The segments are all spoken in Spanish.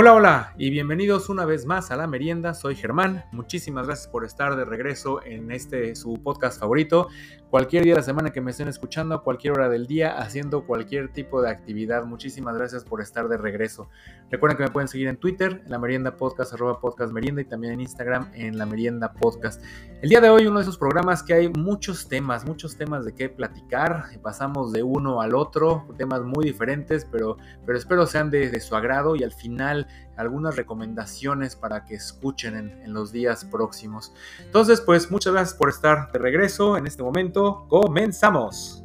Hola, hola y bienvenidos una vez más a La Merienda. Soy Germán. Muchísimas gracias por estar de regreso en este su podcast favorito. Cualquier día de la semana que me estén escuchando, a cualquier hora del día, haciendo cualquier tipo de actividad. Muchísimas gracias por estar de regreso. Recuerden que me pueden seguir en Twitter, en La Merienda Podcast, arroba podcast merienda y también en Instagram, en La Merienda Podcast. El día de hoy, uno de esos programas que hay muchos temas, muchos temas de qué platicar. Pasamos de uno al otro, temas muy diferentes, pero, pero espero sean de, de su agrado y al final algunas recomendaciones para que escuchen en, los días próximos. Entonces, pues muchas gracias por estar de regreso en este momento. Comenzamos.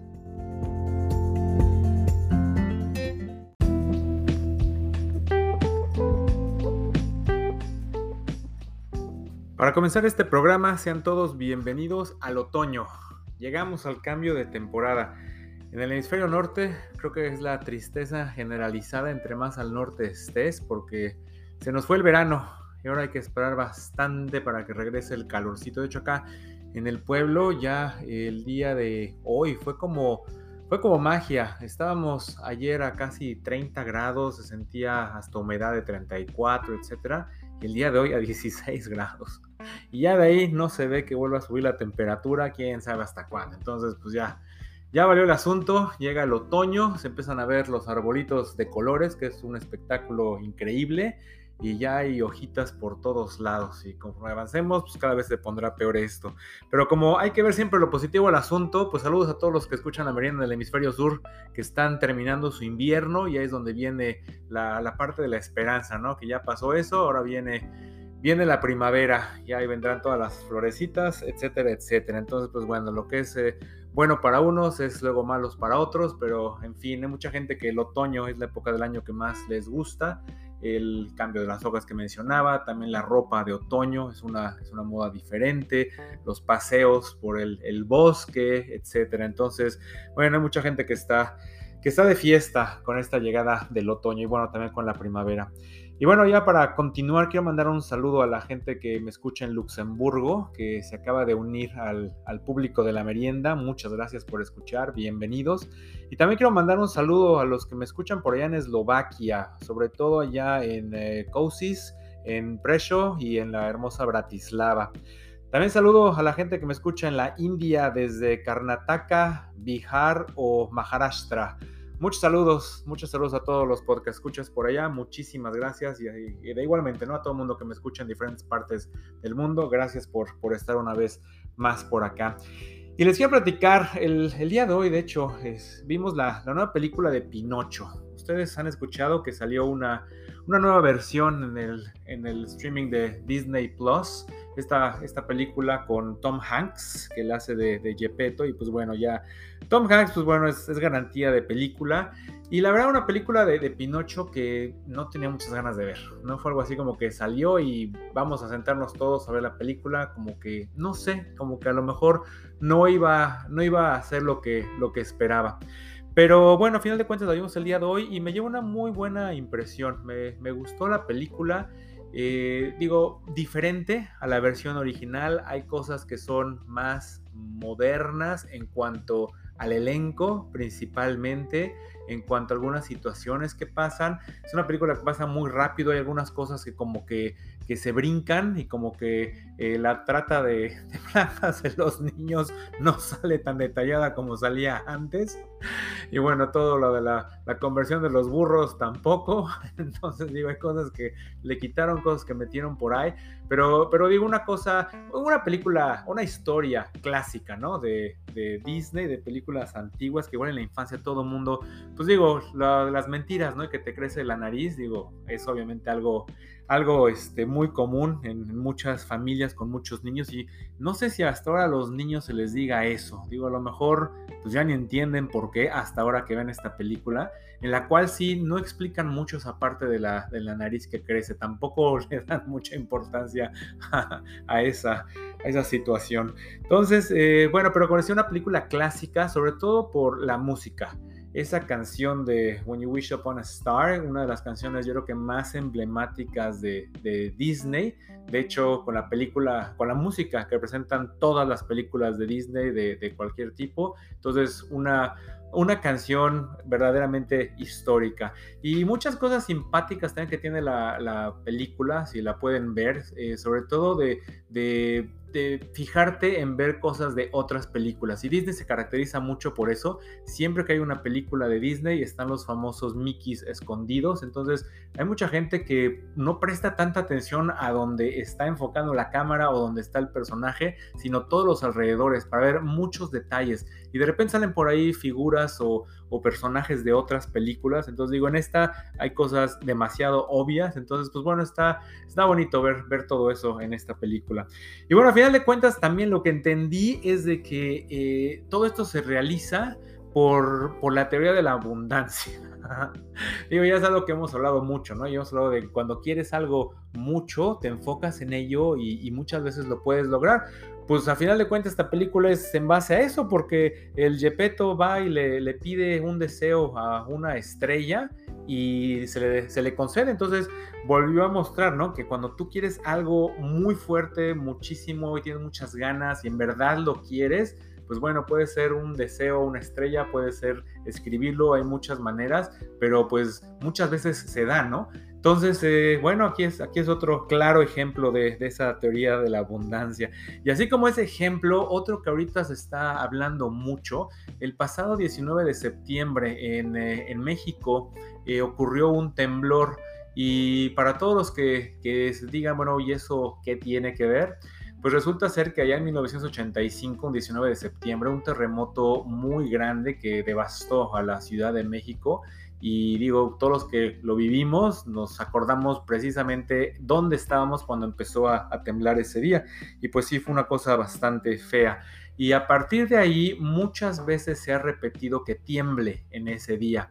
Para comenzar este programa, sean todos bienvenidos al otoño. Llegamos al cambio de temporada. En el hemisferio norte creo que es la tristeza generalizada entre más al norte estés porque se nos fue el verano y ahora hay que esperar bastante para que regrese el calorcito. De hecho acá en el pueblo ya el día de hoy fue como fue como magia. Estábamos ayer a casi 30 grados, se sentía hasta humedad de 34, etcétera, y el día de hoy a 16 grados. Y ya de ahí no se ve que vuelva a subir la temperatura, quién sabe hasta cuándo. Entonces, pues ya ya valió el asunto, llega el otoño, se empiezan a ver los arbolitos de colores, que es un espectáculo increíble, y ya hay hojitas por todos lados. Y conforme avancemos, pues cada vez se pondrá peor esto. Pero como hay que ver siempre lo positivo al asunto, pues saludos a todos los que escuchan la merienda del hemisferio sur, que están terminando su invierno, y ahí es donde viene la, la parte de la esperanza, ¿no? Que ya pasó eso, ahora viene viene la primavera y ahí vendrán todas las florecitas, etcétera, etcétera. Entonces, pues bueno, lo que es eh, bueno para unos es luego malos para otros, pero en fin, hay mucha gente que el otoño es la época del año que más les gusta. El cambio de las hojas que mencionaba, también la ropa de otoño es una, es una moda diferente, los paseos por el, el bosque, etcétera. Entonces, bueno, hay mucha gente que está, que está de fiesta con esta llegada del otoño y bueno, también con la primavera. Y bueno, ya para continuar, quiero mandar un saludo a la gente que me escucha en Luxemburgo, que se acaba de unir al, público de la merienda. Muchas gracias por escuchar, bienvenidos. Y también quiero mandar un saludo a los que me escuchan por allá en Eslovaquia, sobre todo allá en eh, en Presho y en la hermosa Bratislava. También saludo a la gente que me escucha en la India desde Karnataka, Bihar o Maharashtra. Muchos saludos, muchos saludos a todos los podcast escuchas por allá. Muchísimas gracias y, de igualmente ¿no? a todo el mundo que me escucha en diferentes partes del mundo. Gracias por, por estar una vez más por acá. Y les quiero platicar, el, día de hoy, de hecho, vimos la, nueva película de Pinocho. Ustedes han escuchado que salió una, una nueva versión en el, en el streaming de Disney Plus esta, esta película con Tom Hanks, que le hace de, de Gepetto, y pues bueno, ya Tom Hanks, pues bueno, es, garantía de película. Y la verdad, una película de, de, Pinocho que no tenía muchas ganas de ver. No fue algo así como que salió y vamos a sentarnos todos a ver la película. Como que, no sé, como que a lo mejor no iba, no iba a ser lo que, lo que esperaba. Pero bueno, a final de cuentas la vimos el día de hoy y me lleva una muy buena impresión. Me, me gustó la película. Eh, digo, diferente a la versión original. Hay cosas que son más modernas en cuanto al elenco principalmente, en cuanto a algunas situaciones que pasan. Es una película que pasa muy rápido, hay algunas cosas que como que que se brincan y como que eh, la trata de, de de los niños no sale tan detallada como salía antes. Y bueno, todo lo de la, la, conversión de los burros tampoco. Entonces digo, hay cosas que le quitaron, cosas que metieron por ahí. Pero, pero digo una cosa, una película, una historia clásica, ¿no? De, de Disney, de películas antiguas que igual en la infancia todo mundo, pues digo, las mentiras, ¿no? Que te crece la nariz, digo, es obviamente algo algo este, muy común en muchas familias con muchos niños y no sé si hasta ahora a los niños se les diga eso. Digo, a lo mejor pues ya ni entienden por qué hasta ahora que ven esta película, en la cual sí no explican mucho esa parte de la, de la nariz que crece, tampoco le dan mucha importancia a, esa, a esa situación. Entonces, eh, bueno, pero conocí una película clásica, sobre todo por la música. Esa canción de When You Wish Upon a Star, una de las canciones yo creo que más emblemáticas de, Disney. De hecho, con la película, con la música que representan todas las películas de Disney de, de cualquier tipo. Entonces, una una canción verdaderamente histórica y muchas cosas simpáticas también que tiene la, película, si la pueden ver, eh, sobre todo de, de fijarte en ver cosas de otras películas. Y Disney se caracteriza mucho por eso. Siempre que hay una película de Disney están los famosos Mickeys escondidos. Entonces hay mucha gente que no presta tanta atención a donde está enfocando la cámara o donde está el personaje, sino todos los alrededores para ver muchos detalles. Y de repente salen por ahí figuras o, o personajes de otras películas. Entonces digo, en esta hay cosas demasiado obvias. Entonces, pues bueno, está, está bonito ver, ver todo eso en esta película. Y bueno, a final de cuentas, también lo que entendí es de que eh, todo esto se realiza por, por la teoría de la abundancia. Digo, ya es algo que hemos hablado mucho, ¿no? Y hemos hablado de cuando quieres algo mucho, te enfocas en ello y, y muchas veces lo puedes lograr pues a final de cuentas esta película es en base a eso, porque el Gepetto va y le, pide un deseo a una estrella y se le, se le, concede. Entonces volvió a mostrar, ¿no? Que cuando tú quieres algo muy fuerte, muchísimo y tienes muchas ganas y en verdad lo quieres, pues bueno, puede ser un deseo, una estrella, puede ser escribirlo, hay muchas maneras, pero pues muchas veces se da, ¿no? Entonces, eh, bueno, aquí es, aquí es otro claro ejemplo de, esa teoría de la abundancia. Y así como ese ejemplo, otro que ahorita se está hablando mucho, el pasado 19 de septiembre en, eh, México eh, ocurrió un temblor y para todos los que, que digan, bueno, ¿y eso qué tiene que ver? Pues resulta ser que allá en 1985, un 19 de septiembre, un terremoto muy grande que devastó a la Ciudad de México y digo, todos los que lo vivimos nos acordamos precisamente dónde estábamos cuando empezó a, temblar ese día. Y pues sí, fue una cosa bastante fea. Y a partir de ahí muchas veces se ha repetido que tiemble en ese día.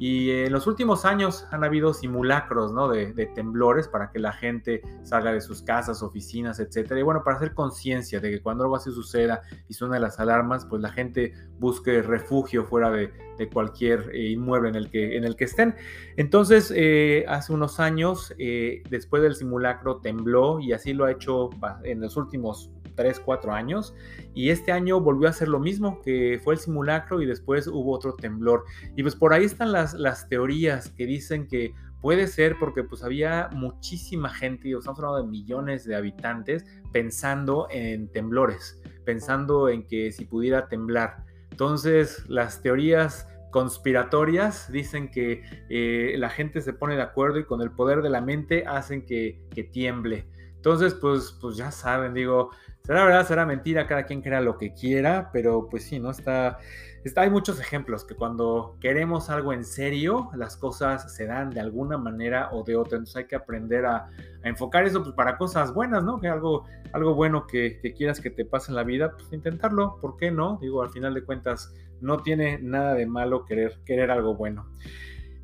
Y en los últimos años han habido simulacros ¿no? de, temblores para que la gente salga de sus casas, oficinas, etc. Y bueno, para hacer conciencia de que cuando algo así suceda y suenen las alarmas, pues la gente busque refugio fuera de, cualquier eh, inmueble en el que, en el que estén. Entonces, eh, hace unos años, eh, después del simulacro, tembló y así lo ha hecho en los últimos 3, 4 años. Y este año volvió a hacer lo mismo, que fue el simulacro y después hubo otro temblor. Y pues por ahí están las, las teorías que dicen que puede ser porque pues había muchísima gente, estamos hablando de millones de habitantes, pensando en temblores, pensando en que si pudiera temblar. Entonces las teorías conspiratorias dicen que eh, la gente se pone de acuerdo y con el poder de la mente hacen que, que tiemble. Entonces, pues, pues ya saben, digo, será verdad, será mentira, cada quien crea lo que quiera, pero pues sí, ¿no? Está, está, hay muchos ejemplos que cuando queremos algo en serio, las cosas se dan de alguna manera o de otra. Entonces hay que aprender a, enfocar eso pues, para cosas buenas, ¿no? Que algo, algo bueno que, que, quieras que te pase en la vida, pues intentarlo, ¿por qué no? Digo, al final de cuentas, no tiene nada de malo querer, querer algo bueno.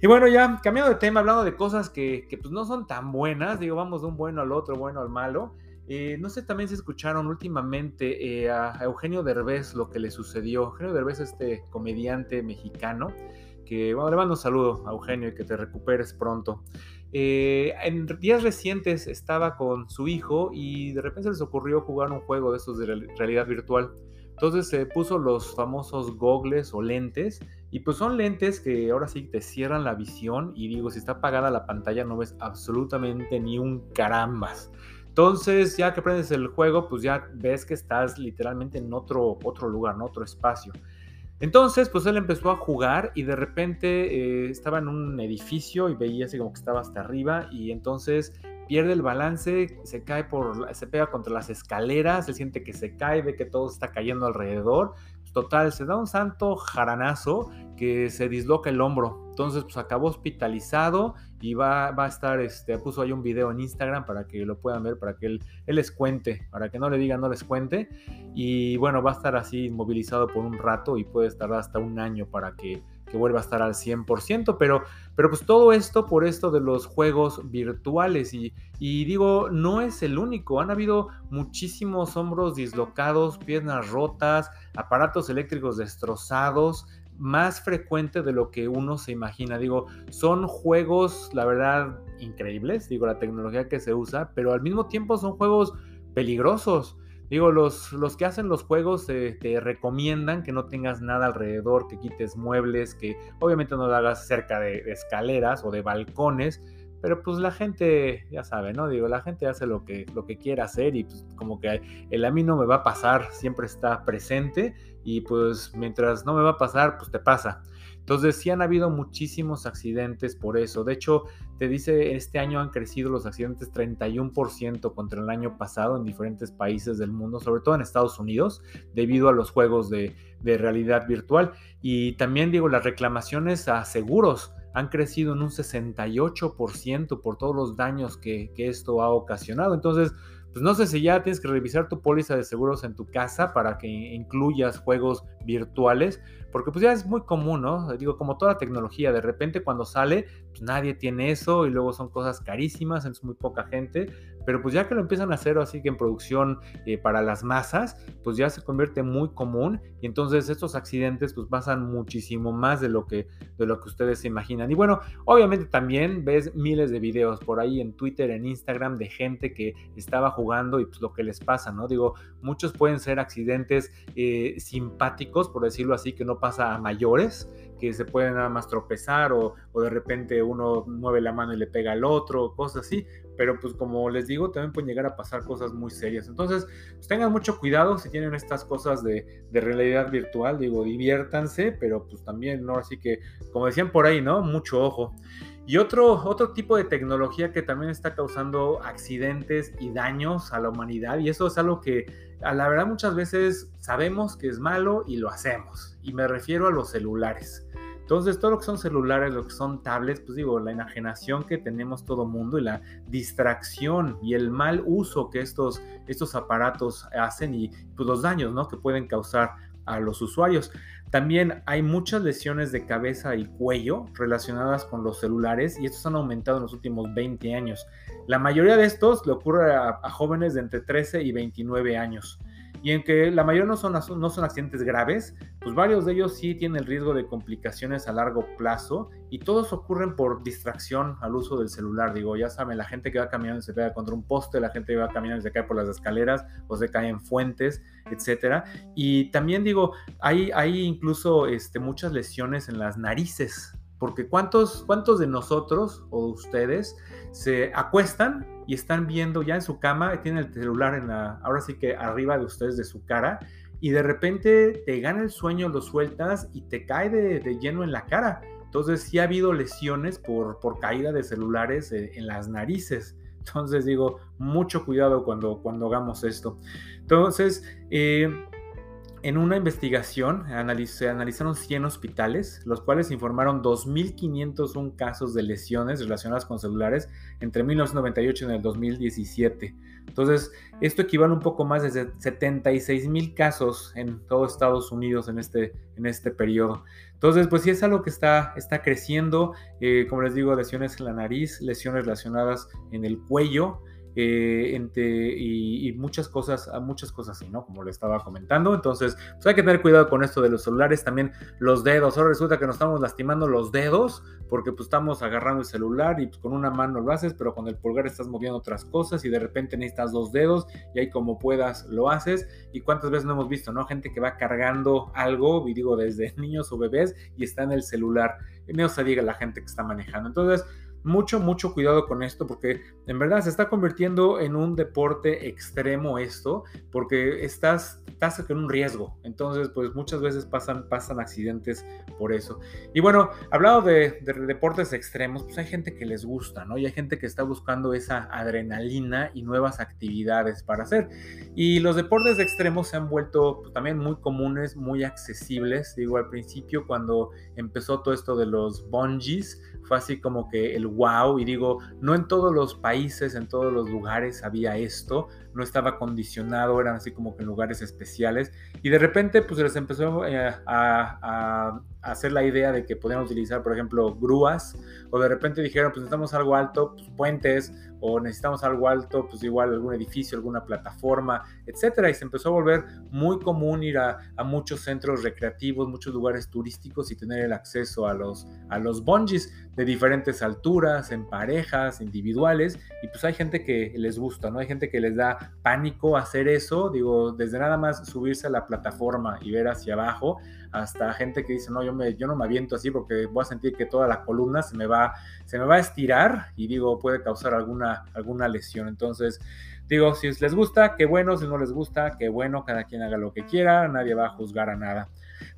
Y bueno, ya cambiando de tema, hablando de cosas que, pues no son tan buenas, digo, vamos de un bueno al otro, bueno al malo. Eh, no sé también si escucharon últimamente eh, a Eugenio Derbez lo que le sucedió. Eugenio Derbez, este comediante mexicano, que bueno, le mando un saludo a Eugenio y que te recuperes pronto. Eh, en días recientes estaba con su hijo y de repente les ocurrió jugar un juego de esos de realidad virtual. Entonces se puso los famosos gogles o lentes y pues son lentes que ahora sí te cierran la visión y digo, si está apagada la pantalla no ves absolutamente ni un carambas. Entonces, ya que aprendes el juego, pues ya ves que estás literalmente en otro, otro lugar, en otro espacio. Entonces, pues él empezó a jugar y de repente eh, estaba en un edificio y veía así como que estaba hasta arriba y entonces pierde el balance, se cae por, se pega contra las escaleras, se siente que se cae, ve que todo está cayendo alrededor. Total, se da un santo jaranazo que se disloca el hombro. Entonces, pues acabó hospitalizado y va, va, a estar, este, puso ahí un video en Instagram para que lo puedan ver, para que él, él les cuente, para que no le digan, no les cuente. Y bueno, va a estar así inmovilizado por un rato y puede estar hasta un año para que que vuelva a estar al 100%, pero, pero pues todo esto por esto de los juegos virtuales. Y, y digo, no es el único, han habido muchísimos hombros dislocados, piernas rotas, aparatos eléctricos destrozados, más frecuente de lo que uno se imagina. Digo, son juegos, la verdad, increíbles, digo, la tecnología que se usa, pero al mismo tiempo son juegos peligrosos. Digo, los, los que hacen los juegos te recomiendan que no tengas nada alrededor, que quites muebles, que obviamente no lo hagas cerca de, escaleras o de balcones, pero pues la gente, ya sabe, ¿no? Digo, la gente hace lo que, lo que quiera hacer y pues como que el a mí no me va a pasar, siempre está presente y pues mientras no me va a pasar, pues te pasa. Entonces sí han habido muchísimos accidentes por eso. De hecho, te dice, este año han crecido los accidentes 31% contra el año pasado en diferentes países del mundo, sobre todo en Estados Unidos, debido a los juegos de, realidad virtual. Y también digo, las reclamaciones a seguros han crecido en un 68% por todos los daños que, que esto ha ocasionado. Entonces, pues no sé si ya tienes que revisar tu póliza de seguros en tu casa para que incluyas juegos virtuales, porque pues ya es muy común, ¿no? Digo, como toda tecnología, de repente cuando sale, pues nadie tiene eso y luego son cosas carísimas, es muy poca gente, pero pues ya que lo empiezan a hacer así que en producción eh, para las masas, pues ya se convierte muy común y entonces estos accidentes pues pasan muchísimo más de lo que, de lo que ustedes se imaginan. Y bueno, obviamente también ves miles de videos por ahí en Twitter, en Instagram de gente que estaba jugando y pues lo que les pasa, ¿no? Digo, muchos pueden ser accidentes eh, simpáticos, por decirlo así, que no pasa a mayores, que se pueden nada más tropezar o, o de repente uno mueve la mano y le pega al otro, cosas así, pero pues como les digo, también pueden llegar a pasar cosas muy serias. Entonces, pues tengan mucho cuidado si tienen estas cosas de, realidad virtual, digo, diviértanse, pero pues también, ¿no? Así que, como decían por ahí, ¿no? Mucho ojo. Y otro, otro tipo de tecnología que también está causando accidentes y daños a la humanidad, y eso es algo que a la verdad muchas veces sabemos que es malo y lo hacemos, y me refiero a los celulares. Entonces, todo lo que son celulares, lo que son tablets, pues digo, la enajenación que tenemos todo mundo y la distracción y el mal uso que estos, estos aparatos hacen y pues, los daños ¿no? que pueden causar a los usuarios. También hay muchas lesiones de cabeza y cuello relacionadas con los celulares y estos han aumentado en los últimos 20 años. La mayoría de estos le ocurre a, a jóvenes de entre 13 y 29 años y en que la mayoría no son, no son accidentes graves, pues varios de ellos sí tienen el riesgo de complicaciones a largo plazo y todos ocurren por distracción al uso del celular. Digo, ya saben, la gente que va caminando se pega contra un poste, la gente que va caminando se cae por las escaleras o se cae en fuentes, etcétera. Y también digo, hay, hay incluso este, muchas lesiones en las narices porque ¿cuántos, ¿cuántos de nosotros o ustedes se acuestan y están viendo ya en su cama, tienen el celular en la, ahora sí que arriba de ustedes, de su cara, y de repente te gana el sueño, lo sueltas y te cae de, lleno en la cara? Entonces sí ha habido lesiones por, por caída de celulares eh, en las narices. Entonces digo, mucho cuidado cuando, cuando hagamos esto. Entonces, eh, en una investigación se analizaron 100 hospitales, los cuales informaron 2.501 casos de lesiones relacionadas con celulares entre 1998 y el 2017. Entonces, esto equivale un poco más de 76.000 casos en todo Estados Unidos en este, en este periodo. Entonces, pues sí es algo que está, está creciendo, eh, como les digo, lesiones en la nariz, lesiones relacionadas en el cuello, eh, y, muchas cosas, muchas cosas así, ¿no? Como le estaba comentando. Entonces, pues hay que tener cuidado con esto de los celulares, también los dedos. Ahora resulta que nos estamos lastimando los dedos porque pues estamos agarrando el celular y pues, con una mano lo haces, pero con el pulgar estás moviendo otras cosas y de repente necesitas dos dedos y ahí como puedas lo haces. Y cuántas veces no hemos visto, ¿no? Gente que va cargando algo, y digo desde niños o bebés y está en el celular. No se diga la gente que está manejando. Entonces, mucho, mucho cuidado con esto porque en verdad se está convirtiendo en un deporte extremo esto porque estás, estás en un riesgo. Entonces, pues muchas veces pasan, pasan accidentes por eso. Y bueno, hablado de, de, deportes extremos, pues hay gente que les gusta, ¿no? Y hay gente que está buscando esa adrenalina y nuevas actividades para hacer. Y los deportes extremos se han vuelto pues, también muy comunes, muy accesibles. Digo, al principio cuando empezó todo esto de los bungees, fue así como que el wow y digo, no en todos los países, en todos los lugares había esto, no estaba condicionado, eran así como que en lugares especiales. Y de repente, pues les empezó eh, a, hacer la idea de que podían utilizar, por ejemplo, grúas, o de repente dijeron, pues necesitamos algo alto, pues puentes, o necesitamos algo alto, pues igual algún edificio, alguna plataforma, etcétera. Y se empezó a volver muy común ir a, muchos centros recreativos, muchos lugares turísticos y tener el acceso a los, a los bungees de diferentes alturas, en parejas, individuales. Y pues hay gente que les gusta, ¿no? Hay gente que les da pánico hacer eso, digo, desde nada más subirse a la plataforma y ver hacia abajo, hasta gente que dice, no, yo, me, yo no me aviento así porque voy a sentir que toda la columna se me va, se me va a estirar y digo, puede causar alguna, alguna lesión. Entonces, digo, si les gusta, qué bueno, si no les gusta, qué bueno, cada quien haga lo que quiera, nadie va a juzgar a nada.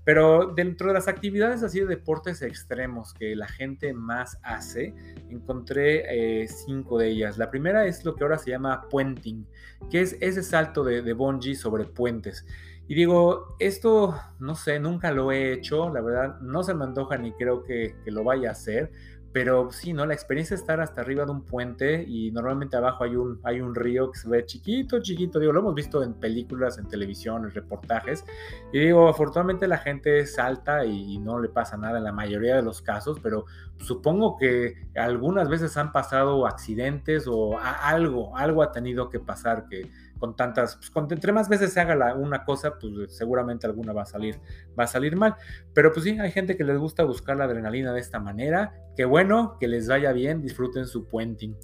Pero dentro de las actividades así de deportes extremos que la gente más hace, encontré eh, cinco de ellas. La primera es lo que ahora se llama puenting, que es ese salto de, de bungee sobre puentes. Y digo, esto, no sé, nunca lo he hecho, la verdad, no se me antoja ni creo que, que lo vaya a hacer, pero sí, ¿no? La experiencia de estar hasta arriba de un puente y normalmente abajo hay un, hay un río que se ve chiquito, chiquito. Digo, lo hemos visto en películas, en televisión, en reportajes. Y digo, afortunadamente la gente salta y, no le pasa nada en la mayoría de los casos, pero supongo que algunas veces han pasado accidentes o algo, algo ha tenido que pasar que con tantas, pues entre más veces se haga una cosa, pues seguramente alguna va a salir, va a salir mal. Pero pues sí, hay gente que les gusta buscar la adrenalina de esta manera. Qué bueno, que les vaya bien, disfruten su puenting.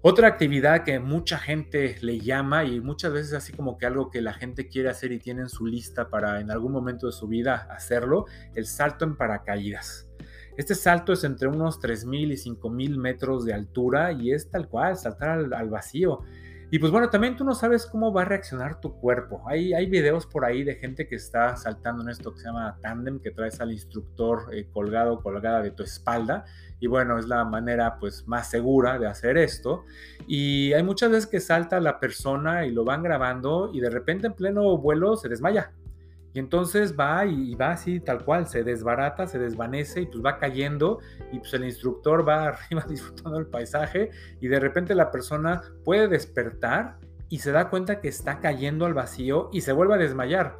Otra actividad que mucha gente le llama y muchas veces así como que algo que la gente quiere hacer y tiene en su lista para en algún momento de su vida hacerlo, el salto en paracaídas. Este salto es entre unos 3.000 y 5.000 metros de altura y es tal cual, saltar al vacío. Y pues bueno, también tú no sabes cómo va a reaccionar tu cuerpo. Hay, hay videos por ahí de gente que está saltando en esto que se llama tandem, que traes al instructor eh, colgado, colgada de tu espalda. Y bueno, es la manera pues más segura de hacer esto. Y hay muchas veces que salta la persona y lo van grabando y de repente en pleno vuelo se desmaya. Y entonces va y, va así tal cual, se desbarata, se desvanece y pues va cayendo y pues el instructor va arriba disfrutando el paisaje y de repente la persona puede despertar y se da cuenta que está cayendo al vacío y se vuelve a desmayar.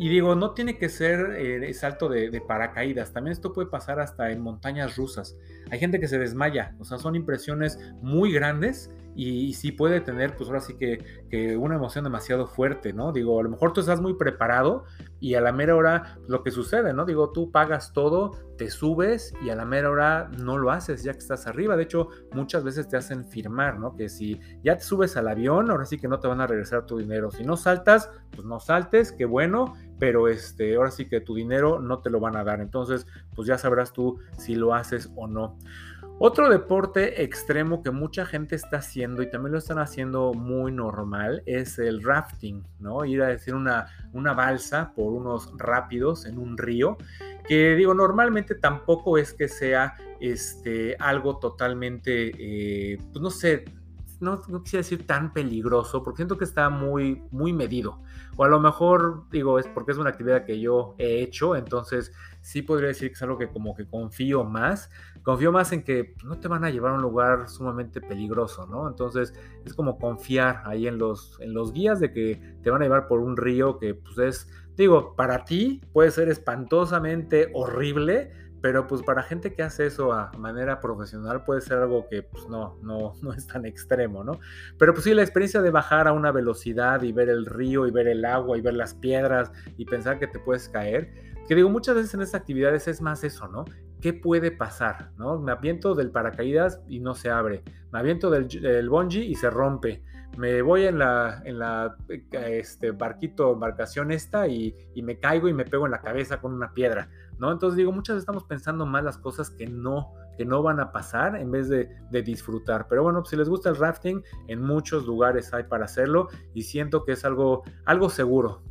Y digo, no tiene que ser eh, salto de, de, paracaídas, también esto puede pasar hasta en montañas rusas. Hay gente que se desmaya, o sea, son impresiones muy grandes y, sí puede tener, pues ahora sí que, una emoción demasiado fuerte, ¿no? Digo, a lo mejor tú estás muy preparado y a la mera hora lo que sucede, ¿no? Digo, tú pagas todo, te subes y a la mera hora no lo haces ya que estás arriba. De hecho, muchas veces te hacen firmar, ¿no? Que si ya te subes al avión, ahora sí que no te van a regresar tu dinero. Si no saltas, pues no saltes, qué bueno, pero este, ahora sí que tu dinero no te lo van a dar. Entonces, pues ya sabrás tú si lo haces o no. Otro deporte extremo que mucha gente está haciendo y también lo están haciendo muy normal es el rafting, ¿no? Ir a decir una, una balsa por unos rápidos en un río, que digo, normalmente tampoco es que sea este, algo totalmente, eh, pues no sé, no, quisiera decir tan peligroso, porque siento que está muy, muy medido. O a lo mejor, digo, es porque es una actividad que yo he hecho, entonces sí podría decir que es algo que como que confío más. Confío más en que no te van a llevar a un lugar sumamente peligroso, ¿no? Entonces es como confiar ahí en los, en los guías de que te van a llevar por un río que pues es, digo, para ti puede ser espantosamente horrible, pero pues para gente que hace eso a manera profesional puede ser algo que pues no, no, no es tan extremo, ¿no? Pero pues sí, la experiencia de bajar a una velocidad y ver el río y ver el agua y ver las piedras y pensar que te puedes caer, que digo, muchas veces en estas actividades es más eso, ¿no? ¿Qué puede pasar? ¿no? Me aviento del paracaídas y no se abre. Me aviento del, del bungee y se rompe. Me voy en la, en la este, barquito, embarcación esta y, y me caigo y me pego en la cabeza con una piedra. ¿no? Entonces digo, muchas veces estamos pensando más las cosas que no, que no van a pasar en vez de, disfrutar. Pero bueno, pues, si les gusta el rafting, en muchos lugares hay para hacerlo y siento que es algo, algo seguro.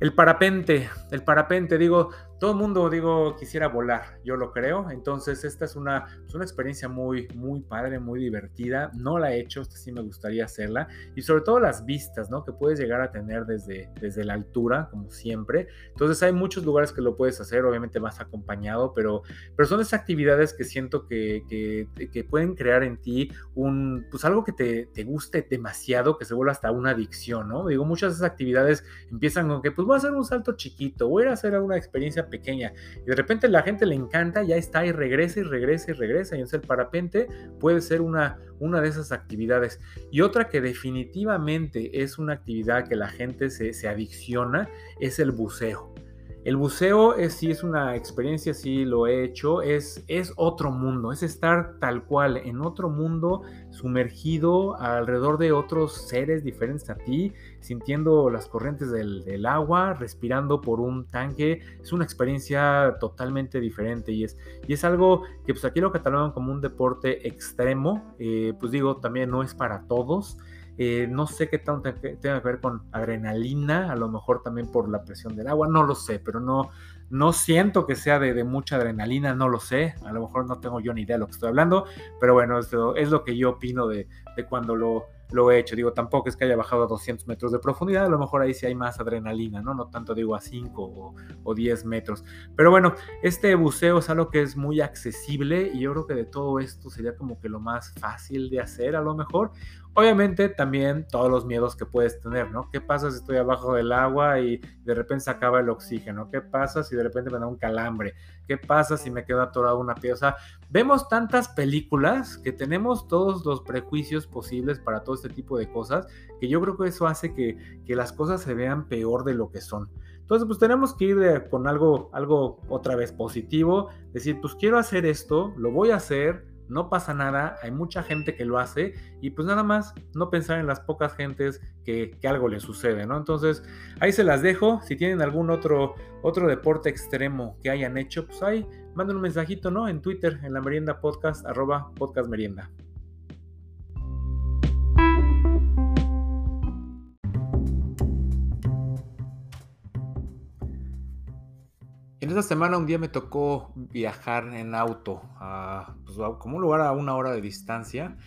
El parapente, el parapente, digo, todo el mundo, digo, quisiera volar, yo lo creo. Entonces, esta es una, es una experiencia muy, muy padre, muy divertida. No la he hecho, esta sí me gustaría hacerla. Y sobre todo las vistas, ¿no? Que puedes llegar a tener desde, desde la altura, como siempre. Entonces, hay muchos lugares que lo puedes hacer, obviamente más acompañado, pero, pero son esas actividades que siento que, que, que pueden crear en ti un, pues algo que te, te, guste demasiado, que se vuelva hasta una adicción, ¿no? Digo, muchas de esas actividades empiezan con que, pues voy a hacer un salto chiquito, voy a hacer una experiencia pequeña. Y de repente la gente le encanta, ya está y regresa y regresa y regresa. Y entonces el parapente puede ser una, una de esas actividades. Y otra que definitivamente es una actividad que la gente se, se adicciona es el buceo. El buceo es sí es una experiencia, sí lo he hecho, es, es otro mundo, es estar tal cual en otro mundo, sumergido alrededor de otros seres diferentes a ti, sintiendo las corrientes del, agua, respirando por un tanque, es una experiencia totalmente diferente y es, y es algo que pues aquí lo catalogan como un deporte extremo, eh, pues digo, también no es para todos. Eh, no sé qué tanto tenga que ver con adrenalina, a lo mejor también por la presión del agua, no lo sé, pero no, no siento que sea de, mucha adrenalina, no lo sé, a lo mejor no tengo yo ni idea de lo que estoy hablando, pero bueno, es lo que yo opino de, de cuando lo, lo he hecho. Digo, tampoco es que haya bajado a 200 metros de profundidad, a lo mejor ahí sí hay más adrenalina, ¿no? No tanto digo a 5 o, 10 metros. Pero bueno, este buceo es algo que es muy accesible y yo creo que de todo esto sería como que lo más fácil de hacer a lo mejor. Obviamente también todos los miedos que puedes tener, ¿no? ¿Qué pasa si estoy abajo del agua y de repente se acaba el oxígeno? ¿Qué pasa si de repente me da un calambre? ¿Qué pasa si me quedo atorado una pieza? vemos tantas películas que tenemos todos los prejuicios posibles para todo este tipo de cosas, que yo creo que eso hace que, las cosas se vean peor de lo que son. Entonces, pues tenemos que ir con algo, algo otra vez positivo, decir, pues quiero hacer esto, lo voy a hacer, no pasa nada, hay mucha gente que lo hace y pues nada más no pensar en las pocas gentes que, algo le sucede, ¿no? Entonces ahí se las dejo, si tienen algún otro, otro deporte extremo que hayan hecho, pues ahí manden un mensajito, ¿no? En Twitter, en la merienda podcast, arroba podcast merienda. En esta semana un día me tocó viajar en auto a, pues, como un lugar a una hora de distancia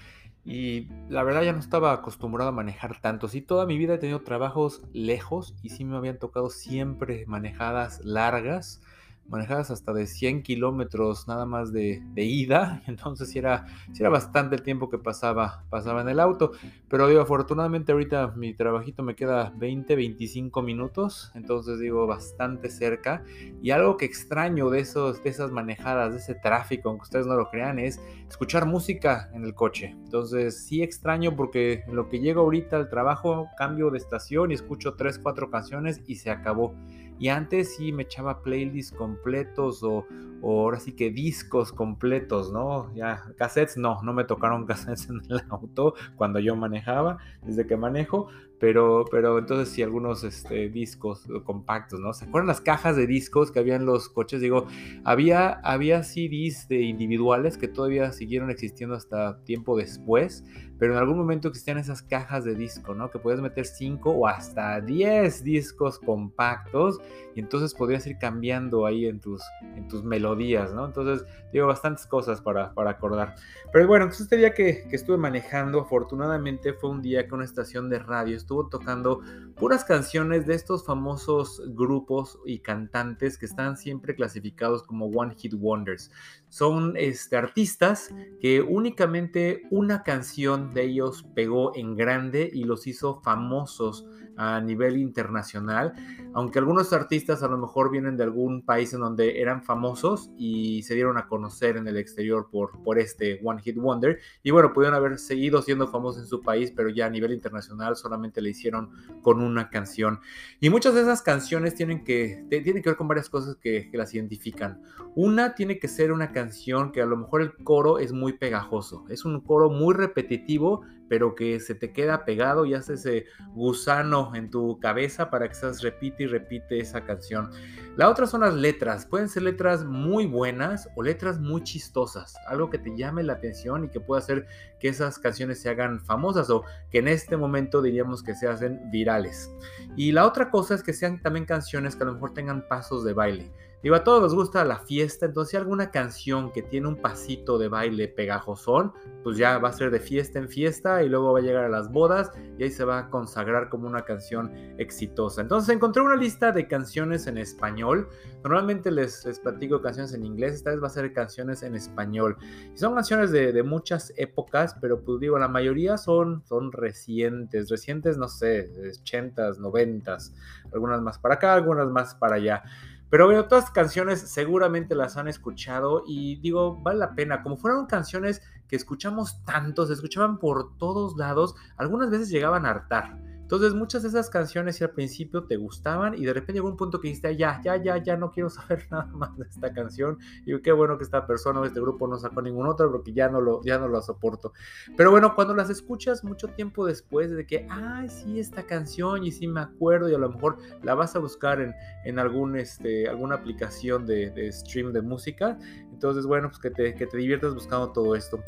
y la verdad ya no estaba acostumbrado a manejar tanto. Sí, toda mi vida he tenido trabajos lejos y sí me habían tocado siempre manejadas largas manejadas hasta de 100 kilómetros nada más de, ida, entonces era, era bastante el tiempo que pasaba, pasaba en el auto, pero digo, afortunadamente ahorita mi trabajito me queda 20, 25 minutos, entonces digo, bastante cerca, y algo que extraño de, esos, de esas manejadas, de ese tráfico, aunque ustedes no lo crean, es escuchar música en el coche, entonces sí extraño porque en lo que llego ahorita al trabajo, cambio de estación y escucho 3, 4 canciones y se acabó. Y antes sí me echaba playlists completos o, ahora sí que discos completos, ¿no? Ya, cassettes no, no me tocaron cassettes en el auto cuando yo manejaba, desde que manejo, pero, pero entonces sí algunos este, discos compactos, ¿no? ¿Se acuerdan las cajas de discos que había en los coches? Digo, había, había CDs de individuales que todavía siguieron existiendo hasta tiempo después, pero en algún momento existían esas cajas de disco, ¿no? Que podías meter 5 o hasta 10 discos compactos y entonces podrías ir cambiando ahí en tus, en tus melodías, ¿no? Entonces, digo, bastantes cosas para, para acordar. Pero bueno, entonces este día que, que estuve manejando, afortunadamente fue un día que una estación de radio tocando puras canciones de estos famosos grupos y cantantes que están siempre clasificados como One Hit Wonders. Son este, artistas que únicamente una canción de ellos pegó en grande y los hizo famosos a nivel internacional, aunque algunos artistas a lo mejor vienen de algún país en donde eran famosos y se dieron a conocer en el exterior por, por este One Hit Wonder, y bueno, pudieron haber seguido siendo famosos en su país, pero ya a nivel internacional solamente le hicieron con una canción. Y muchas de esas canciones tienen que, tienen que ver con varias cosas que, que las identifican. Una tiene que ser una canción que a lo mejor el coro es muy pegajoso, es un coro muy repetitivo, pero que se te queda pegado y hace ese gusano en tu cabeza para que seas repite y repite esa canción. La otra son las letras. Pueden ser letras muy buenas o letras muy chistosas. Algo que te llame la atención y que pueda hacer que esas canciones se hagan famosas o que en este momento diríamos que se hacen virales. Y la otra cosa es que sean también canciones que a lo mejor tengan pasos de baile. Digo, a todos nos gusta la fiesta, entonces si alguna canción que tiene un pasito de baile pegajosón, pues ya va a ser de fiesta en fiesta y luego va a llegar a las bodas y ahí se va a consagrar como una canción exitosa. Entonces encontré una lista de canciones en español. Normalmente les, les platico canciones en inglés, esta vez va a ser canciones en español. Y son canciones de, de muchas épocas, pero pues digo, la mayoría son, son recientes, recientes, no sé, 80s, 90s, algunas más para acá, algunas más para allá. Pero bueno, todas las canciones seguramente las han escuchado y digo, vale la pena. Como fueron canciones que escuchamos tanto, se escuchaban por todos lados, algunas veces llegaban a hartar. Entonces muchas de esas canciones si al principio te gustaban y de repente llegó un punto que dijiste, ya, ya, ya, ya no quiero saber nada más de esta canción. Y qué bueno que esta persona o este grupo no sacó ningún otro porque ya no lo, ya no lo soporto. Pero bueno, cuando las escuchas mucho tiempo después de que, ay, sí, esta canción y sí me acuerdo y a lo mejor la vas a buscar en, en algún, este, alguna aplicación de, de stream de música. Entonces, bueno, pues que te, que te diviertas buscando todo esto.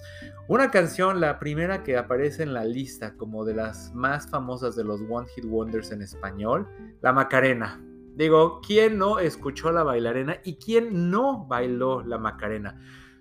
Una canción, la primera que aparece en la lista como de las más famosas de los One Hit Wonders en español, La Macarena. Digo, ¿quién no escuchó la bailarena y quién no bailó la Macarena?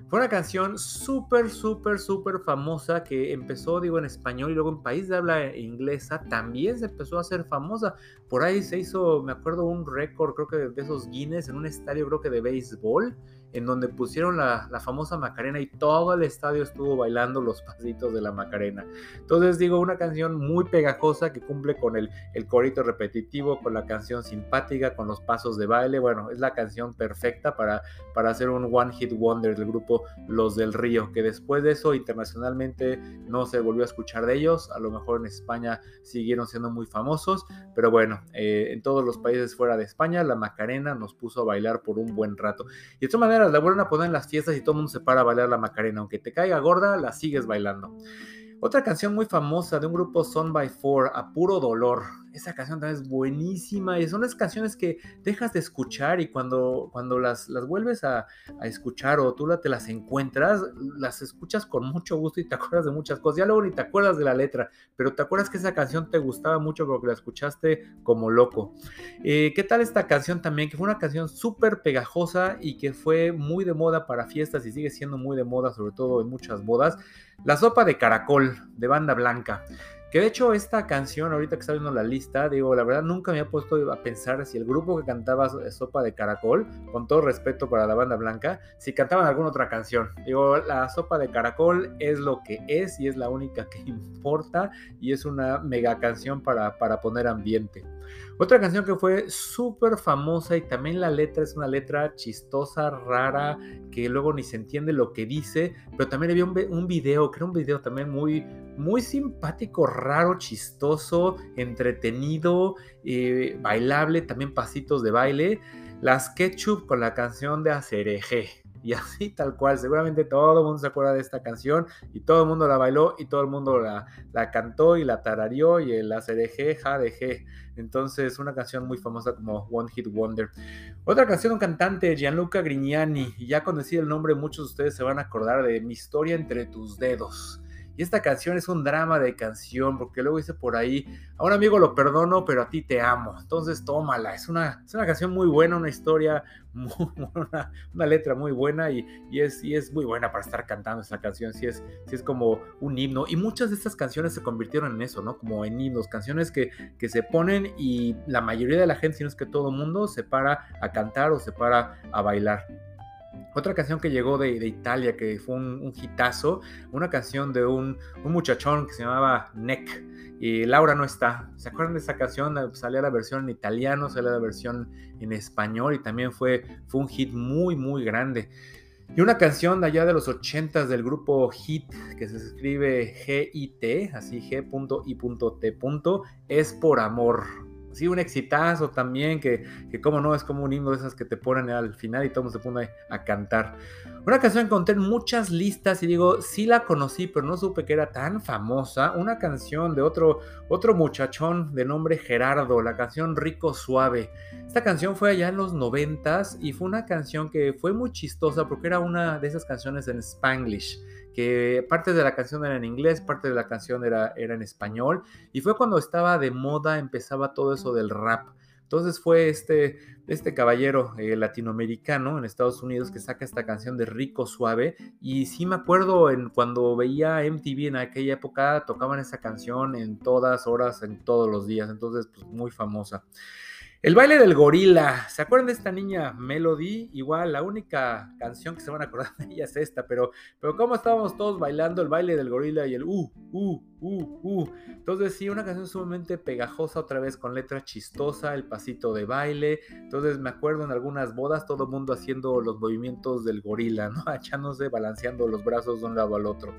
Fue una canción súper, súper, súper famosa que empezó, digo, en español y luego en país de habla inglesa también se empezó a hacer famosa. Por ahí se hizo, me acuerdo, un récord, creo que de esos Guinness en un estadio, creo que de béisbol en donde pusieron la, famosa Macarena y todo el estadio estuvo bailando los pasitos de la Macarena. Entonces digo, una canción muy pegajosa que cumple con el, el corito repetitivo, con la canción simpática, con los pasos de baile. Bueno, es la canción perfecta para, para hacer un One Hit Wonder del grupo Los del Río, que después de eso internacionalmente no se volvió a escuchar de ellos. A lo mejor en España siguieron siendo muy famosos, pero bueno, eh, en todos los países fuera de España, la Macarena nos puso a bailar por un buen rato. Y de esta manera la vuelven a poner en las fiestas y todo el mundo se para a bailar la Macarena. Aunque te caiga gorda, la sigues bailando. Otra canción muy famosa de un grupo Son by Four, A Puro Dolor. Esa canción también es buenísima y son las canciones que dejas de escuchar y cuando, cuando las, las vuelves a, escuchar o tú te las encuentras, las escuchas con mucho gusto y te acuerdas de muchas cosas. Ya luego ni te acuerdas de la letra, pero te acuerdas que esa canción te gustaba mucho porque la escuchaste como loco. Eh, ¿Qué tal esta canción también? Que fue una canción súper pegajosa y que fue muy de moda para fiestas y sigue siendo muy de moda, sobre todo en muchas bodas. La sopa de caracol de banda blanca. Que de hecho esta canción, ahorita que está viendo la lista, digo, la verdad nunca me había puesto a pensar si el grupo que cantaba Sopa de Caracol, con todo respeto para la banda blanca, si cantaban alguna otra canción. Digo, la Sopa de Caracol es lo que es y es la única que importa y es una mega canción para, para poner ambiente. Otra canción que fue súper famosa y también la letra es una letra chistosa, rara, que luego ni se entiende lo que dice, pero también había un, un video, era un video también muy, muy simpático, raro, chistoso, entretenido, eh, bailable, también pasitos de baile. Las Ketchup con la canción de Acereje. Y así tal cual, seguramente todo el mundo se acuerda de esta canción y todo el mundo la bailó y todo el mundo la, la cantó y la tarareó y el ACDG, JDG. Entonces, una canción muy famosa como One Hit Wonder. Otra canción un cantante, Gianluca Grignani. Ya con decir el nombre, muchos de ustedes se van a acordar de Mi historia entre tus dedos. Y esta canción es un drama de canción, porque luego dice por ahí, a amigo lo perdono, pero a ti te amo. Entonces tómala, es una, es una canción muy buena, una historia, una, letra muy buena y, y, es, y es muy buena para estar cantando esa canción, si es, si es como un himno. Y muchas de estas canciones se convirtieron en eso, ¿no? Como en himnos, canciones que, que se ponen y la mayoría de la gente, si no es que todo el mundo, se para a cantar o se para a bailar. Otra canción que llegó de, Italia, que fue un, hitazo, una canción de un, muchachón que se llamaba Neck. Y Laura no está. ¿Se acuerdan de esa canción? Salía la versión en italiano, salía la versión en español y también fue, fue un hit muy, muy grande. Y una canción de allá de los 80 del grupo Hit, que se escribe G-I-T, así G.I.T. es por amor sí, un exitazo también, que, que como no, es como un himno de esas que te ponen al final y todo se pone a cantar. Una canción que encontré en muchas listas y digo, sí la conocí, pero no supe que era tan famosa. Una canción de otro, otro muchachón de nombre Gerardo, la canción Rico Suave. Esta canción fue allá en los noventas y fue una canción que fue muy chistosa porque era una de esas canciones en Spanglish que parte de la canción era en inglés, parte de la canción era, era en español, y fue cuando estaba de moda, empezaba todo eso del rap. Entonces fue este, este caballero eh, latinoamericano en Estados Unidos que saca esta canción de Rico Suave. Y sí me acuerdo en, cuando veía MTV en aquella época, tocaban esa canción en todas horas, en todos los días. Entonces, pues muy famosa. El baile del gorila. ¿Se acuerdan de esta niña Melody? Igual, la única canción que se van a acordar de ella es esta, pero, pero cómo estábamos todos bailando el baile del gorila y el uh, uh, uh, uh. Entonces, sí, una canción sumamente pegajosa, otra vez con letra chistosa, el pasito de baile. Entonces, me acuerdo en algunas bodas, todo el mundo haciendo los movimientos del gorila, ¿no? Echándose, balanceando los brazos de un lado al otro.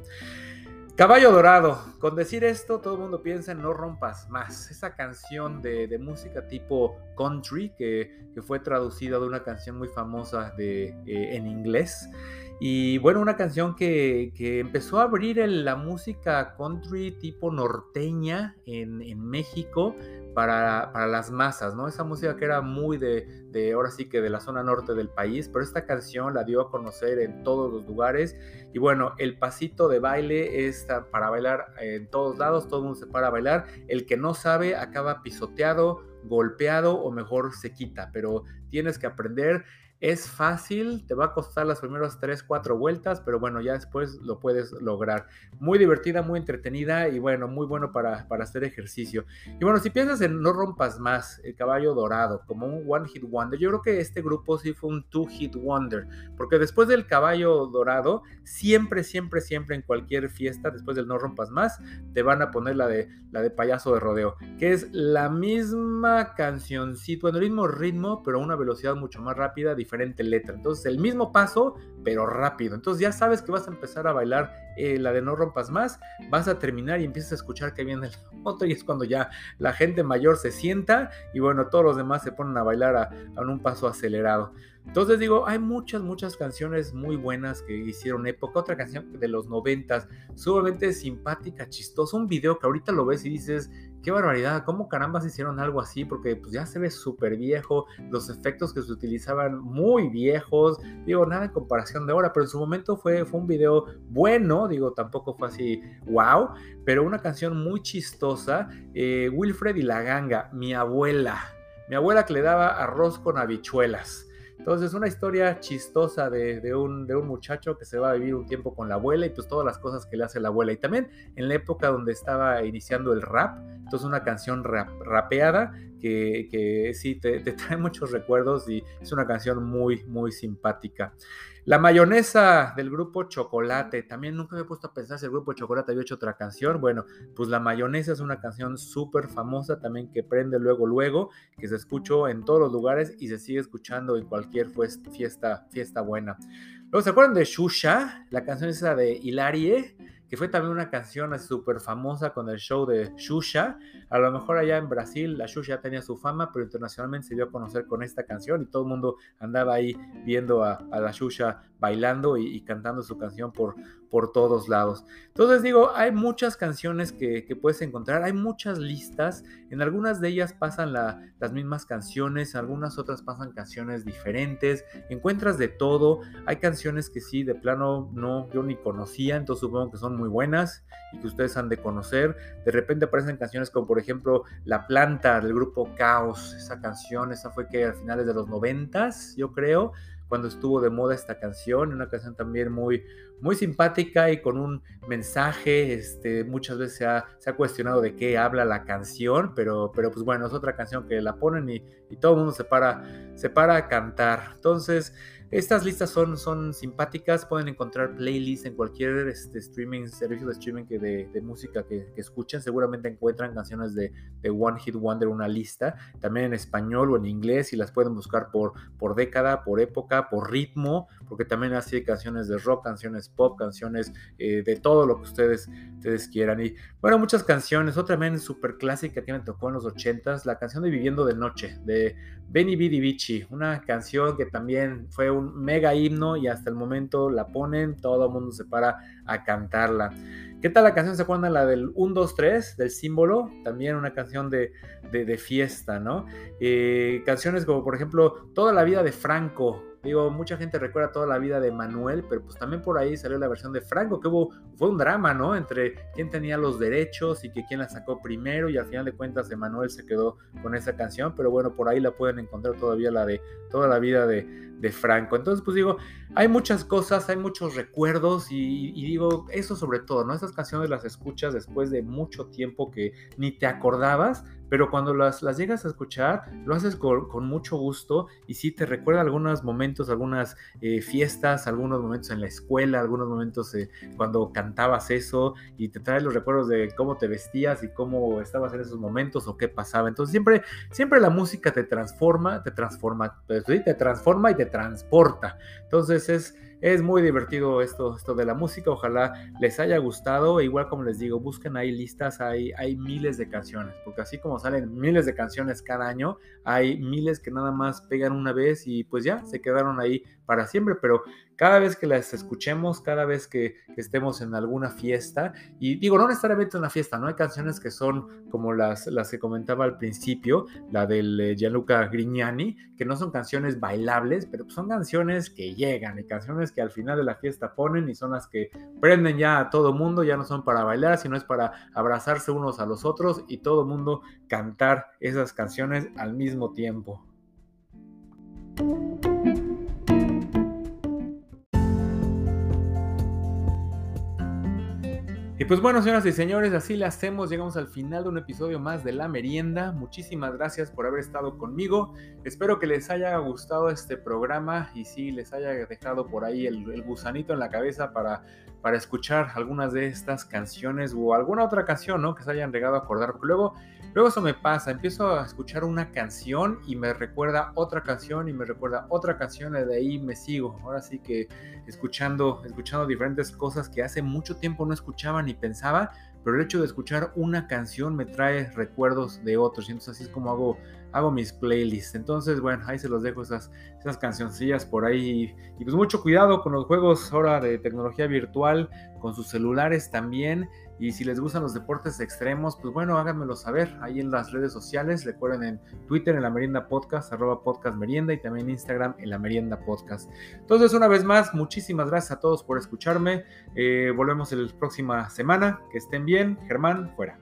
Caballo Dorado. Con decir esto, todo el mundo piensa en No Rompas Más. Esa canción de, música tipo country que, fue traducida de una canción muy famosa de, eh, en inglés. Y bueno, una canción que, empezó a abrir la música country tipo norteña en, México para, las masas, ¿no? Esa música que era muy de, de, ahora sí que de la zona norte del país, pero esta canción la dio a conocer en todos los lugares. Y bueno, el pasito de baile es para bailar en todos lados, todo el mundo se para a bailar. El que no sabe acaba pisoteado, golpeado o mejor se quita, pero tienes que aprender es fácil, te va a costar las primeras 3, 4 vueltas, pero bueno, ya después lo puedes lograr. Muy divertida, muy entretenida y bueno, muy bueno para, para hacer ejercicio. Y bueno, si piensas en No Rompas Más, el caballo dorado, como un One Hit Wonder, yo creo que este grupo sí fue un Two Hit Wonder, porque después del caballo dorado, siempre, siempre, siempre en cualquier fiesta, después del No Rompas Más, te van a poner la de, la de payaso de rodeo, que es la misma cancioncita, bueno, el mismo ritmo, pero a una velocidad mucho más rápida, diferente letra. Entonces, el mismo paso, pero rápido. Entonces, ya sabes que vas a empezar a bailar eh, la de No Rompas Más, vas a terminar y empiezas a escuchar que viene el otro y es cuando ya la gente mayor se sienta y bueno, todos los demás se ponen a bailar a un paso acelerado. Entonces digo, hay muchas, muchas canciones muy buenas que hicieron época. Otra canción de los noventas, sumamente simpática, chistosa. Un video que ahorita lo ves y dices, qué barbaridad, ¿cómo carambas hicieron algo así? Porque pues ya se ve súper viejo, los efectos que se utilizaban muy viejos, digo, nada en comparación de ahora, pero en su momento fue, fue un video bueno, digo, tampoco fue así, wow, pero una canción muy chistosa, eh, Wilfred y la ganga, mi abuela, mi abuela que le daba arroz con habichuelas. Entonces, una historia chistosa de, un, de, un, muchacho que se va a vivir un tiempo con la abuela y pues todas las cosas que le hace la abuela. Y también en la época donde estaba iniciando el rap, entonces una canción rapeada que, que sí te, trae muchos recuerdos y es una canción muy, muy simpática. La mayonesa del grupo Chocolate. También nunca me he puesto a pensar si el grupo Chocolate había hecho otra canción. Bueno, pues la mayonesa es una canción súper famosa también que prende luego, luego, que se escuchó en todos los lugares y se sigue escuchando en cualquier fiesta, fiesta buena. Luego, ¿se acuerdan de Shusha? La canción esa de Hilarie que fue también una canción súper famosa con el show de Xuxa. A lo mejor allá en Brasil la Xuxa tenía su fama, pero internacionalmente se dio a conocer con esta canción y todo el mundo andaba ahí viendo a, la Xuxa bailando y, cantando su canción por, por todos lados. Entonces digo, hay muchas canciones que, puedes encontrar, hay muchas listas, en algunas de ellas pasan las mismas canciones, algunas otras pasan canciones diferentes, encuentras de todo, hay canciones que sí, de plano no, yo ni conocía, entonces supongo que son muy buenas y que ustedes han de conocer. De repente aparecen canciones como por ejemplo La Planta del grupo Caos, esa canción, esa fue que a finales de los noventas, yo creo, cuando estuvo de moda esta canción, una canción también muy, muy simpática y con un mensaje, este, muchas veces se ha, cuestionado de qué habla la canción, pero, pero pues bueno, es otra canción que la ponen y, y todo el mundo se para, se para a cantar. Entonces, estas listas son, son simpáticas, pueden encontrar playlists en cualquier este, streaming, servicio de streaming que de, música que, escuchen, seguramente encuentran canciones de, One Hit Wonder, una lista, también en español o en inglés y las pueden buscar por, por década, por época, por ritmo, porque también así canciones de rock, canciones pop, canciones eh, de todo lo que ustedes, ustedes quieran. Y bueno, muchas canciones, otra también súper clásica que me tocó en los 80s, la canción de Viviendo de Noche, de Benny Bidi Vici, una canción que también fue un mega himno y hasta el momento la ponen, todo el mundo se para a cantarla. ¿Qué tal la canción? ¿Se acuerdan la del 1, 2, 3, del símbolo? También una canción de, de, fiesta, ¿no? Eh, canciones como por ejemplo Toda la vida de Franco, Digo, mucha gente recuerda toda la vida de Manuel, pero pues también por ahí salió la versión de Franco, que hubo, fue un drama, ¿no? Entre quién tenía los derechos y que quién la sacó primero y al final de cuentas Emanuel se quedó con esa canción, pero bueno, por ahí la pueden encontrar todavía la de toda la vida de, de Franco. Entonces, pues digo, hay muchas cosas, hay muchos recuerdos y, digo, eso sobre todo, ¿no? Esas canciones las escuchas después de mucho tiempo que ni te acordabas, pero cuando las, las llegas a escuchar, lo haces con, mucho gusto y sí te recuerda algunos momentos, algunas eh, fiestas, algunos momentos en la escuela, algunos momentos eh, cuando cantabas eso y te trae los recuerdos de cómo te vestías y cómo estabas en esos momentos o qué pasaba. Entonces siempre, siempre la música te transforma, te transforma, pues, te transforma y te transporta. Entonces es es muy divertido esto, esto de la música, ojalá les haya gustado. Igual como les digo, busquen ahí listas, hay, hay miles de canciones, porque así como salen miles de canciones cada año, hay miles que nada más pegan una vez y pues ya se quedaron ahí para siempre, pero cada vez que las escuchemos, cada vez que, estemos en alguna fiesta, y digo, no necesariamente una fiesta, ¿no? Hay canciones que son como las, las que comentaba al principio, la del eh, Gianluca Grignani, que no son canciones bailables, pero son canciones que llegan y canciones que al final de la fiesta ponen y son las que prenden ya a todo mundo, ya no son para bailar, sino es para abrazarse unos a los otros y todo mundo cantar esas canciones al mismo tiempo. Y pues bueno, señoras y señores, así la hacemos. Llegamos al final de un episodio más de La Merienda. Muchísimas gracias por haber estado conmigo. Espero que les haya gustado este programa y sí les haya dejado por ahí el, gusanito en la cabeza para, para escuchar algunas de estas canciones o alguna otra canción, ¿no? Que se hayan llegado a acordar. Luego Luego eso me pasa, empiezo a escuchar una canción y me recuerda otra canción y me recuerda otra canción y de ahí me sigo. Ahora sí que escuchando, escuchando diferentes cosas que hace mucho tiempo no escuchaba ni pensaba, pero el hecho de escuchar una canción me trae recuerdos de otros. Y entonces así es como hago, hago mis playlists. Entonces, bueno, ahí se los dejo esas, cancioncillas por ahí. Y pues mucho cuidado con los juegos ahora de tecnología virtual, con sus celulares también. Y si les gustan los deportes extremos, pues bueno, háganmelo saber ahí en las redes sociales. Recuerden en Twitter en la Merienda Podcast, arroba podcast merienda y también en Instagram en la Merienda Podcast. Entonces, una vez más, muchísimas gracias a todos por escucharme. Eh, volvemos la próxima semana. Que estén bien. Germán, fuera.